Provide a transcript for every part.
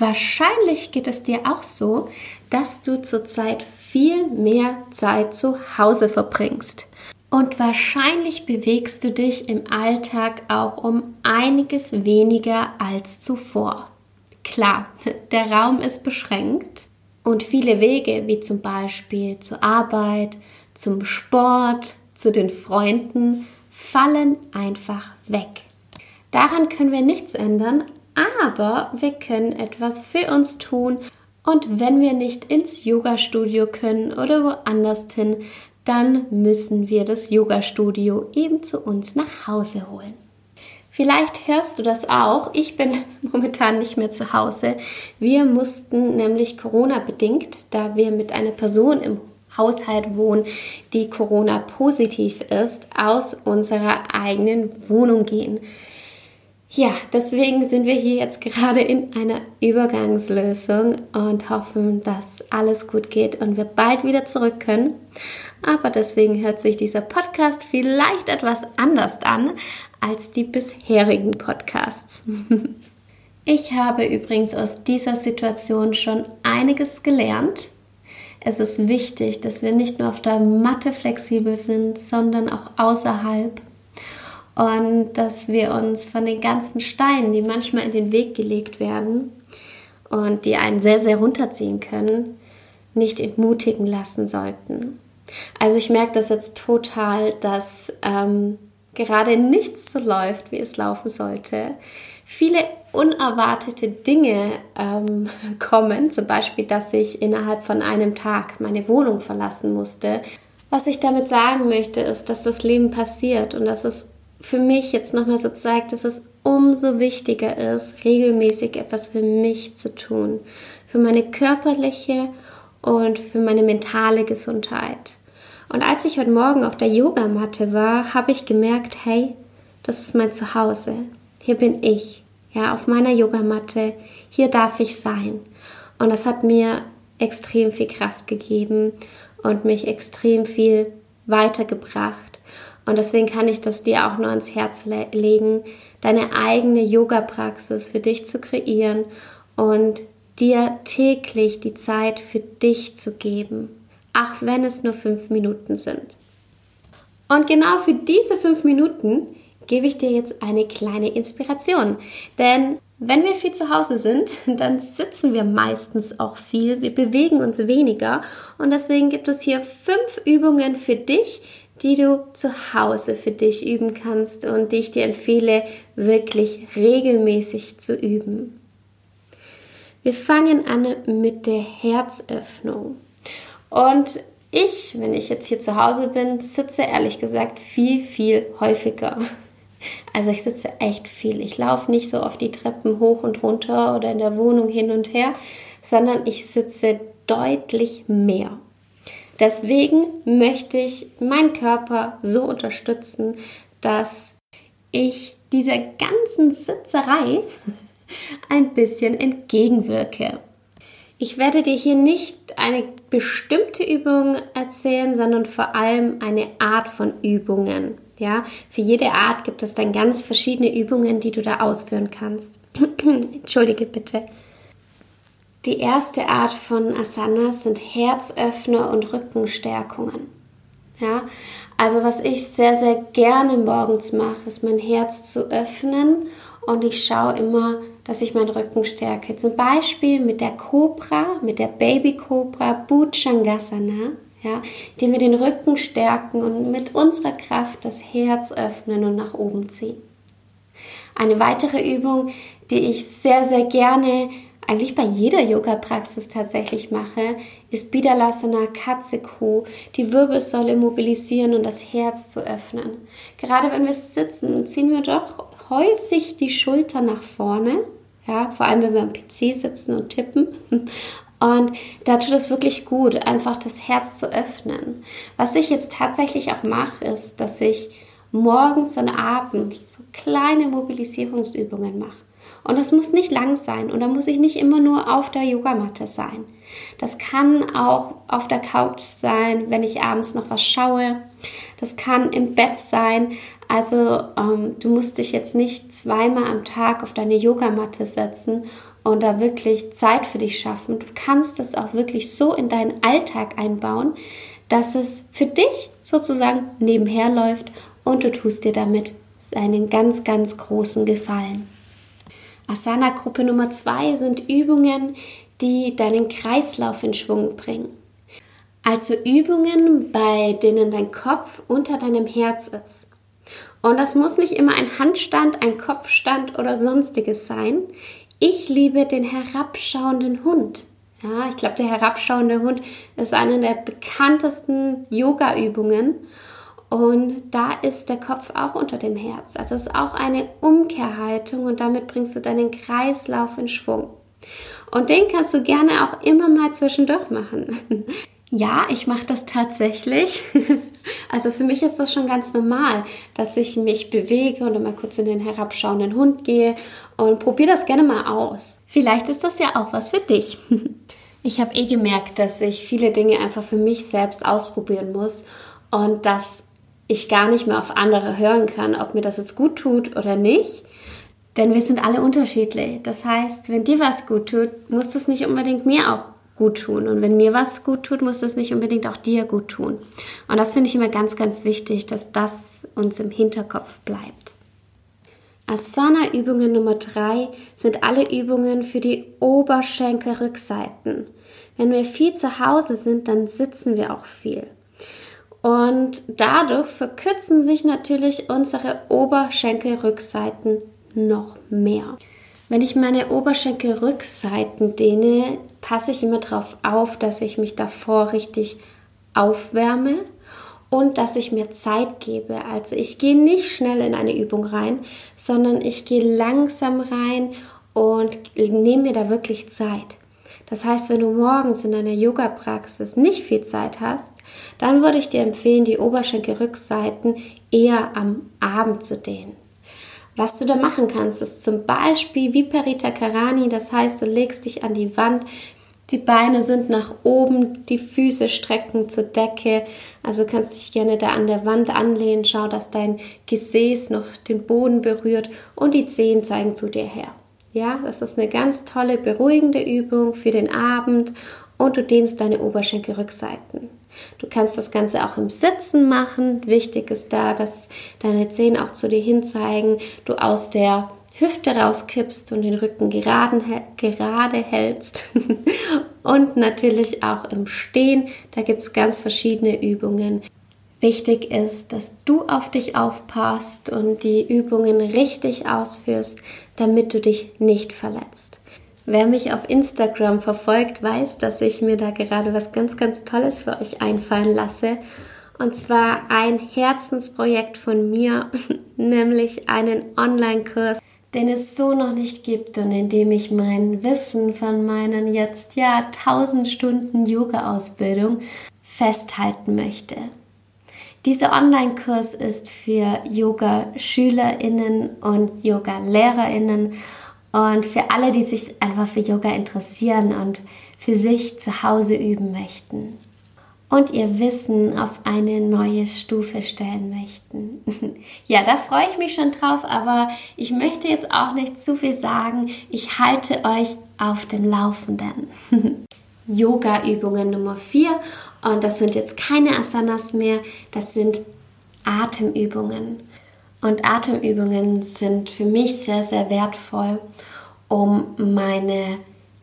Wahrscheinlich geht es dir auch so, dass du zurzeit viel mehr Zeit zu Hause verbringst. Und wahrscheinlich bewegst du dich im Alltag auch um einiges weniger als zuvor. Klar, der Raum ist beschränkt und viele Wege, wie zum Beispiel zur Arbeit, zum Sport, zu den Freunden, fallen einfach weg. Daran können wir nichts ändern, aber wir können etwas für uns tun und wenn wir nicht ins Yoga-Studio können oder woanders hin, dann müssen wir das Yoga-Studio eben zu uns nach Hause holen. Vielleicht hörst du das auch. Ich bin momentan nicht mehr zu Hause. Wir mussten nämlich Corona-bedingt, da wir mit einer Person im Haushalt wohnen, die Corona-positiv ist, aus unserer eigenen Wohnung gehen. Ja, deswegen sind wir hier jetzt gerade in einer Übergangslösung und hoffen, dass alles gut geht und wir bald wieder zurück können. Aber deswegen hört sich dieser Podcast vielleicht etwas anders an als die bisherigen Podcasts. Ich habe übrigens aus dieser Situation schon einiges gelernt. Es ist wichtig, dass wir nicht nur auf der Matte flexibel sind, sondern auch außerhalb und dass wir uns von den ganzen Steinen, die manchmal in den Weg gelegt werden und die einen sehr, sehr runterziehen können, nicht entmutigen lassen sollten. Also ich merke das jetzt total, dass ähm, gerade nichts so läuft, wie es laufen sollte. Viele unerwartete Dinge ähm, kommen, zum Beispiel, dass ich innerhalb von einem Tag meine Wohnung verlassen musste. Was ich damit sagen möchte, ist, dass das Leben passiert und dass es für mich jetzt nochmal so zeigt, dass es umso wichtiger ist, regelmäßig etwas für mich zu tun, für meine körperliche und für meine mentale Gesundheit. Und als ich heute Morgen auf der Yogamatte war, habe ich gemerkt, hey, das ist mein Zuhause. Hier bin ich, ja, auf meiner Yogamatte. Hier darf ich sein. Und das hat mir extrem viel Kraft gegeben und mich extrem viel weitergebracht. Und deswegen kann ich das dir auch nur ans Herz le legen, deine eigene Yoga-Praxis für dich zu kreieren und dir täglich die Zeit für dich zu geben, auch wenn es nur fünf Minuten sind. Und genau für diese fünf Minuten gebe ich dir jetzt eine kleine Inspiration. Denn wenn wir viel zu Hause sind, dann sitzen wir meistens auch viel, wir bewegen uns weniger und deswegen gibt es hier fünf Übungen für dich, die du zu Hause für dich üben kannst und die ich dir empfehle, wirklich regelmäßig zu üben. Wir fangen an mit der Herzöffnung. Und ich, wenn ich jetzt hier zu Hause bin, sitze ehrlich gesagt viel, viel häufiger. Also ich sitze echt viel. Ich laufe nicht so oft die Treppen hoch und runter oder in der Wohnung hin und her, sondern ich sitze deutlich mehr. Deswegen möchte ich meinen Körper so unterstützen, dass ich dieser ganzen Sitzerei ein bisschen entgegenwirke. Ich werde dir hier nicht eine bestimmte Übung erzählen, sondern vor allem eine Art von Übungen. Ja, für jede Art gibt es dann ganz verschiedene Übungen, die du da ausführen kannst. Entschuldige bitte. Die erste Art von Asanas sind Herzöffner und Rückenstärkungen. Ja, also was ich sehr, sehr gerne morgens mache, ist mein Herz zu öffnen und ich schaue immer, dass ich meinen Rücken stärke. Zum Beispiel mit der Cobra, mit der Baby Cobra Bhujangasana, ja, die wir den Rücken stärken und mit unserer Kraft das Herz öffnen und nach oben ziehen. Eine weitere Übung, die ich sehr, sehr gerne eigentlich bei jeder Yoga-Praxis tatsächlich mache, ist Bidalasana Katze-Kuh, die Wirbelsäule mobilisieren und das Herz zu öffnen. Gerade wenn wir sitzen, ziehen wir doch häufig die Schulter nach vorne, ja, vor allem wenn wir am PC sitzen und tippen. Und da tut es wirklich gut, einfach das Herz zu öffnen. Was ich jetzt tatsächlich auch mache, ist, dass ich morgens und abends so kleine Mobilisierungsübungen mache. Und das muss nicht lang sein und da muss ich nicht immer nur auf der Yogamatte sein. Das kann auch auf der Couch sein, wenn ich abends noch was schaue. Das kann im Bett sein. Also ähm, du musst dich jetzt nicht zweimal am Tag auf deine Yogamatte setzen und da wirklich Zeit für dich schaffen. Du kannst das auch wirklich so in deinen Alltag einbauen, dass es für dich sozusagen nebenher läuft und du tust dir damit einen ganz, ganz großen Gefallen. Asana-Gruppe Nummer zwei sind Übungen, die deinen Kreislauf in Schwung bringen. Also Übungen, bei denen dein Kopf unter deinem Herz ist. Und das muss nicht immer ein Handstand, ein Kopfstand oder sonstiges sein. Ich liebe den herabschauenden Hund. Ja, ich glaube, der herabschauende Hund ist eine der bekanntesten Yoga-Übungen. Und da ist der Kopf auch unter dem Herz. Also es ist auch eine Umkehrhaltung und damit bringst du deinen Kreislauf in Schwung. Und den kannst du gerne auch immer mal zwischendurch machen. Ja, ich mache das tatsächlich. Also für mich ist das schon ganz normal, dass ich mich bewege und mal kurz in den herabschauenden Hund gehe und probiere das gerne mal aus. Vielleicht ist das ja auch was für dich. Ich habe eh gemerkt, dass ich viele Dinge einfach für mich selbst ausprobieren muss und dass ich gar nicht mehr auf andere hören kann, ob mir das jetzt gut tut oder nicht. Denn wir sind alle unterschiedlich. Das heißt, wenn dir was gut tut, muss das nicht unbedingt mir auch gut tun. Und wenn mir was gut tut, muss das nicht unbedingt auch dir gut tun. Und das finde ich immer ganz, ganz wichtig, dass das uns im Hinterkopf bleibt. Asana-Übungen Nummer drei sind alle Übungen für die Oberschenkelrückseiten. Wenn wir viel zu Hause sind, dann sitzen wir auch viel. Und dadurch verkürzen sich natürlich unsere Oberschenkelrückseiten noch mehr. Wenn ich meine Oberschenkelrückseiten dehne, passe ich immer darauf auf, dass ich mich davor richtig aufwärme und dass ich mir Zeit gebe. Also ich gehe nicht schnell in eine Übung rein, sondern ich gehe langsam rein und nehme mir da wirklich Zeit. Das heißt, wenn du morgens in deiner Yoga-Praxis nicht viel Zeit hast, dann würde ich dir empfehlen, die Oberschenkelrückseiten eher am Abend zu dehnen. Was du da machen kannst, ist zum Beispiel Viparita Karani, das heißt, du legst dich an die Wand, die Beine sind nach oben, die Füße strecken zur Decke. Also kannst dich gerne da an der Wand anlehnen. Schau, dass dein Gesäß noch den Boden berührt und die Zehen zeigen zu dir her. Ja, das ist eine ganz tolle, beruhigende Übung für den Abend und du dehnst deine Oberschenkelrückseiten. Du kannst das Ganze auch im Sitzen machen. Wichtig ist da, dass deine Zehen auch zu dir hin zeigen, du aus der Hüfte rauskippst und den Rücken geraden, gerade hältst. und natürlich auch im Stehen. Da gibt es ganz verschiedene Übungen. Wichtig ist, dass du auf dich aufpasst und die Übungen richtig ausführst, damit du dich nicht verletzt. Wer mich auf Instagram verfolgt, weiß, dass ich mir da gerade was ganz, ganz Tolles für euch einfallen lasse. Und zwar ein Herzensprojekt von mir, nämlich einen Online-Kurs, den es so noch nicht gibt und in dem ich mein Wissen von meinen jetzt ja 1000 Stunden Yoga-Ausbildung festhalten möchte. Dieser Online-Kurs ist für Yoga-SchülerInnen und Yoga-LehrerInnen und für alle, die sich einfach für Yoga interessieren und für sich zu Hause üben möchten und ihr Wissen auf eine neue Stufe stellen möchten. ja, da freue ich mich schon drauf, aber ich möchte jetzt auch nicht zu viel sagen. Ich halte euch auf dem Laufenden. Yoga-Übungen Nummer 4 und das sind jetzt keine Asanas mehr, das sind Atemübungen. Und Atemübungen sind für mich sehr, sehr wertvoll, um meine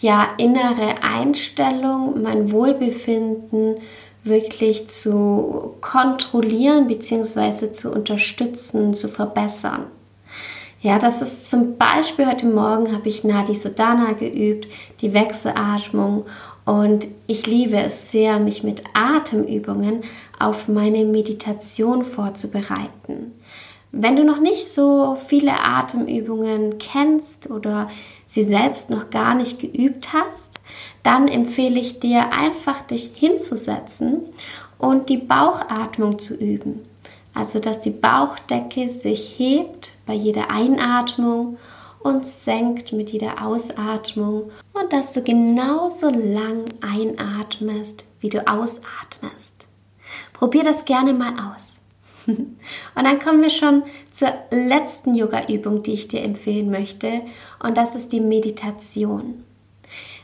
ja, innere Einstellung, mein Wohlbefinden wirklich zu kontrollieren bzw. zu unterstützen, zu verbessern. Ja, das ist zum Beispiel heute Morgen habe ich Nadi Sodana geübt, die Wechselatmung und ich liebe es sehr, mich mit Atemübungen auf meine Meditation vorzubereiten. Wenn du noch nicht so viele Atemübungen kennst oder sie selbst noch gar nicht geübt hast, dann empfehle ich dir einfach dich hinzusetzen und die Bauchatmung zu üben. Also dass die Bauchdecke sich hebt bei jeder Einatmung und senkt mit jeder Ausatmung und dass du genauso lang einatmest, wie du ausatmest. Probier das gerne mal aus. Und dann kommen wir schon zur letzten Yoga-Übung, die ich dir empfehlen möchte. Und das ist die Meditation.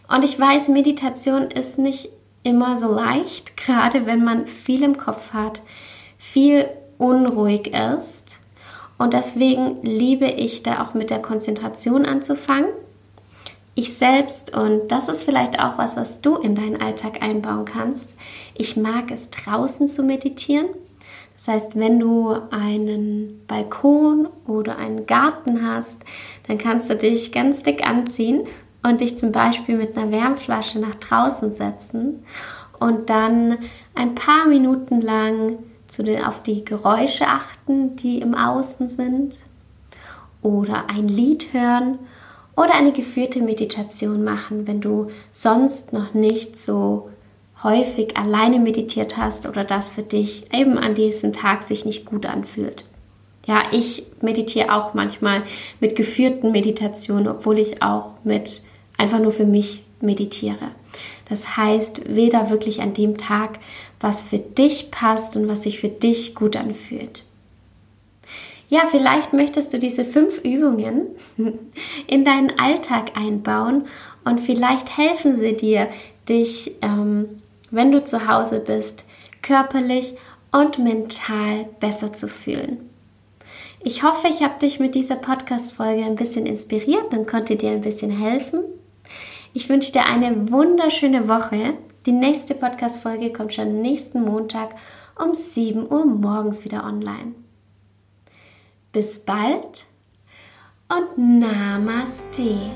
Und ich weiß, Meditation ist nicht immer so leicht, gerade wenn man viel im Kopf hat, viel unruhig ist. Und deswegen liebe ich da auch mit der Konzentration anzufangen. Ich selbst, und das ist vielleicht auch was, was du in deinen Alltag einbauen kannst, ich mag es draußen zu meditieren. Das heißt, wenn du einen Balkon oder einen Garten hast, dann kannst du dich ganz dick anziehen und dich zum Beispiel mit einer Wärmflasche nach draußen setzen und dann ein paar Minuten lang zu den, auf die Geräusche achten, die im Außen sind oder ein Lied hören oder eine geführte Meditation machen, wenn du sonst noch nicht so häufig alleine meditiert hast oder das für dich eben an diesem Tag sich nicht gut anfühlt. Ja, ich meditiere auch manchmal mit geführten Meditationen, obwohl ich auch mit einfach nur für mich meditiere. Das heißt, da wirklich an dem Tag, was für dich passt und was sich für dich gut anfühlt. Ja, vielleicht möchtest du diese fünf Übungen in deinen Alltag einbauen und vielleicht helfen sie dir, dich, ähm, wenn du zu Hause bist, körperlich und mental besser zu fühlen. Ich hoffe, ich habe dich mit dieser Podcast-Folge ein bisschen inspiriert und konnte dir ein bisschen helfen. Ich wünsche dir eine wunderschöne Woche. Die nächste Podcast-Folge kommt schon nächsten Montag um 7 Uhr morgens wieder online. Bis bald und Namaste.